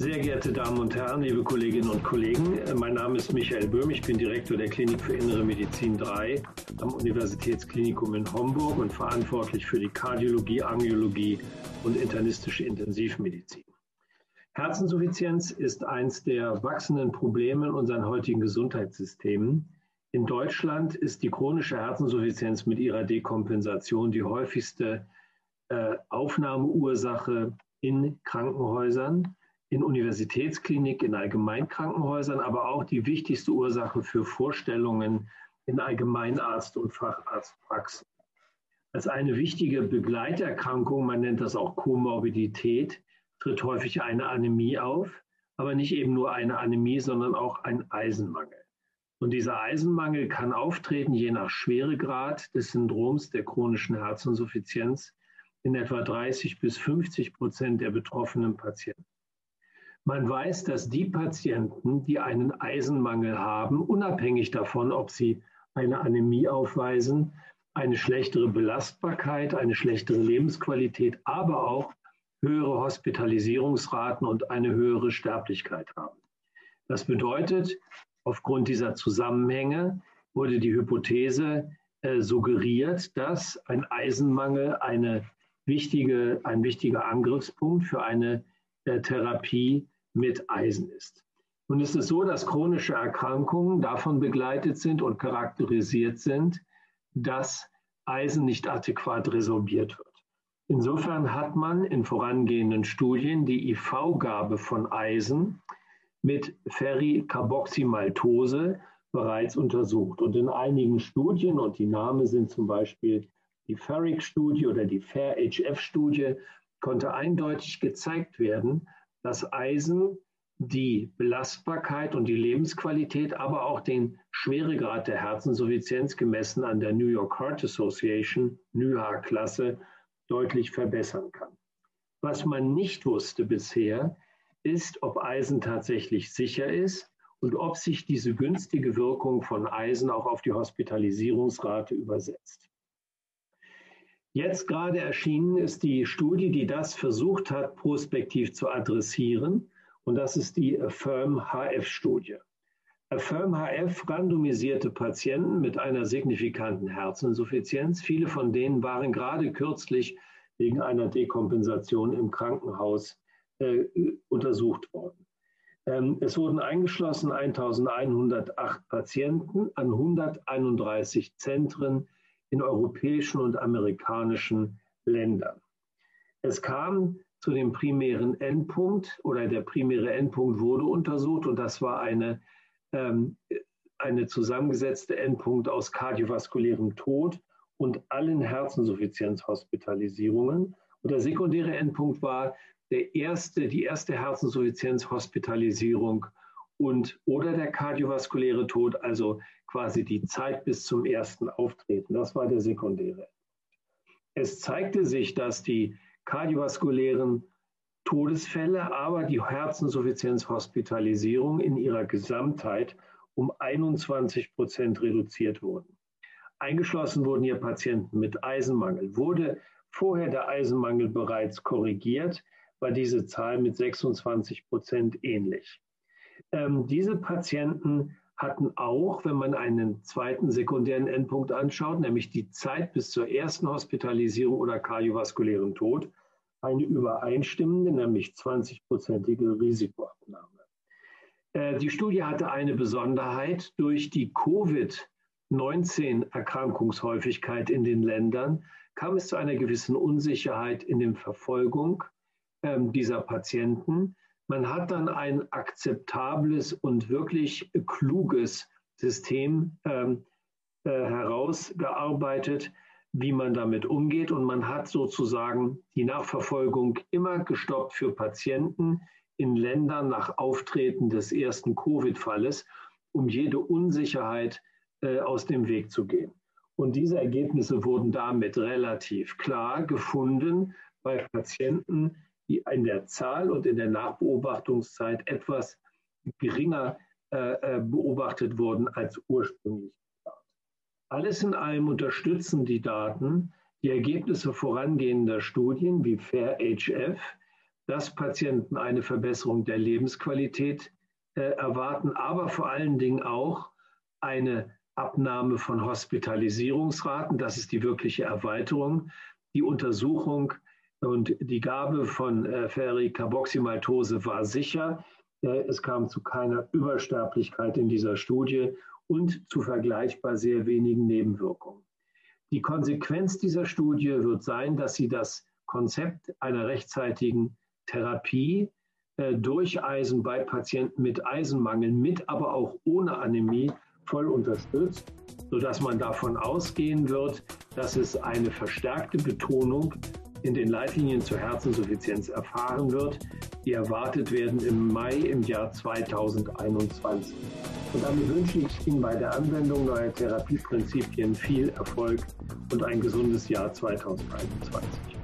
Sehr geehrte Damen und Herren, liebe Kolleginnen und Kollegen, mein Name ist Michael Böhm, ich bin Direktor der Klinik für Innere Medizin 3 am Universitätsklinikum in Homburg und verantwortlich für die Kardiologie, Angiologie und internistische Intensivmedizin. Herzinsuffizienz ist eines der wachsenden Probleme in unseren heutigen Gesundheitssystemen. In Deutschland ist die chronische Herzinsuffizienz mit ihrer Dekompensation die häufigste äh, Aufnahmeursache in Krankenhäusern in Universitätskliniken, in Allgemeinkrankenhäusern, aber auch die wichtigste Ursache für Vorstellungen in Allgemeinarzt- und Facharztpraxen. Als eine wichtige Begleiterkrankung, man nennt das auch Komorbidität, tritt häufig eine Anämie auf, aber nicht eben nur eine Anämie, sondern auch ein Eisenmangel. Und dieser Eisenmangel kann auftreten, je nach Schweregrad des Syndroms der chronischen Herzinsuffizienz, in etwa 30 bis 50 Prozent der betroffenen Patienten. Man weiß, dass die Patienten, die einen Eisenmangel haben, unabhängig davon, ob sie eine Anämie aufweisen, eine schlechtere Belastbarkeit, eine schlechtere Lebensqualität, aber auch höhere Hospitalisierungsraten und eine höhere Sterblichkeit haben. Das bedeutet, aufgrund dieser Zusammenhänge wurde die Hypothese äh, suggeriert, dass ein Eisenmangel eine wichtige, ein wichtiger Angriffspunkt für eine äh, Therapie mit Eisen ist. Nun ist es so, dass chronische Erkrankungen davon begleitet sind und charakterisiert sind, dass Eisen nicht adäquat resorbiert wird. Insofern hat man in vorangehenden Studien die IV-Gabe von Eisen mit Ferricarboxymaltose bereits untersucht. Und in einigen Studien, und die Namen sind zum Beispiel die FERRIC-Studie oder die FAIR-HF-Studie, konnte eindeutig gezeigt werden, dass Eisen die Belastbarkeit und die Lebensqualität, aber auch den Schweregrad der Herzinsuffizienz gemessen an der New York Heart Association, NYHA-Klasse, deutlich verbessern kann. Was man nicht wusste bisher, ist, ob Eisen tatsächlich sicher ist und ob sich diese günstige Wirkung von Eisen auch auf die Hospitalisierungsrate übersetzt. Jetzt gerade erschienen ist die Studie, die das versucht hat, prospektiv zu adressieren. Und das ist die Affirm-HF-Studie. Affirm-HF randomisierte Patienten mit einer signifikanten Herzinsuffizienz. Viele von denen waren gerade kürzlich wegen einer Dekompensation im Krankenhaus äh, untersucht worden. Ähm, es wurden eingeschlossen 1108 Patienten an 131 Zentren in europäischen und amerikanischen Ländern. Es kam zu dem primären Endpunkt oder der primäre Endpunkt wurde untersucht und das war eine, ähm, eine zusammengesetzte Endpunkt aus kardiovaskulärem Tod und allen Herzinsuffizienzhospitalisierungen. Und der sekundäre Endpunkt war der erste, die erste Herzinsuffizienzhospitalisierung und oder der kardiovaskuläre Tod, also quasi die Zeit bis zum ersten Auftreten. Das war der sekundäre. Es zeigte sich, dass die kardiovaskulären Todesfälle, aber die Herzinsuffizienzhospitalisierung in ihrer Gesamtheit um 21 Prozent reduziert wurden. Eingeschlossen wurden hier Patienten mit Eisenmangel. Wurde vorher der Eisenmangel bereits korrigiert, war diese Zahl mit 26 Prozent ähnlich. Ähm, diese Patienten hatten auch, wenn man einen zweiten sekundären Endpunkt anschaut, nämlich die Zeit bis zur ersten Hospitalisierung oder kardiovaskulären Tod, eine übereinstimmende, nämlich 20-prozentige Risikoabnahme. Äh, die Studie hatte eine Besonderheit. Durch die Covid-19-Erkrankungshäufigkeit in den Ländern kam es zu einer gewissen Unsicherheit in der Verfolgung ähm, dieser Patienten. Man hat dann ein akzeptables und wirklich kluges System ähm, äh, herausgearbeitet, wie man damit umgeht. Und man hat sozusagen die Nachverfolgung immer gestoppt für Patienten in Ländern nach Auftreten des ersten Covid-Falles, um jede Unsicherheit äh, aus dem Weg zu gehen. Und diese Ergebnisse wurden damit relativ klar gefunden bei Patienten, die in der Zahl und in der Nachbeobachtungszeit etwas geringer äh, äh, beobachtet wurden als ursprünglich. Alles in allem unterstützen die Daten die Ergebnisse vorangehender Studien wie FAIR-HF, dass Patienten eine Verbesserung der Lebensqualität äh, erwarten, aber vor allen Dingen auch eine Abnahme von Hospitalisierungsraten. Das ist die wirkliche Erweiterung. Die Untersuchung und die Gabe von äh, Ferricarboxymaltose war sicher. Äh, es kam zu keiner Übersterblichkeit in dieser Studie und zu vergleichbar sehr wenigen Nebenwirkungen. Die Konsequenz dieser Studie wird sein, dass sie das Konzept einer rechtzeitigen Therapie äh, durch Eisen bei Patienten mit Eisenmangel, mit aber auch ohne Anämie voll unterstützt, sodass man davon ausgehen wird, dass es eine verstärkte Betonung in den Leitlinien zur Herzinsuffizienz erfahren wird, die erwartet werden im Mai im Jahr 2021. Und damit wünsche ich Ihnen bei der Anwendung neuer Therapieprinzipien viel Erfolg und ein gesundes Jahr 2021.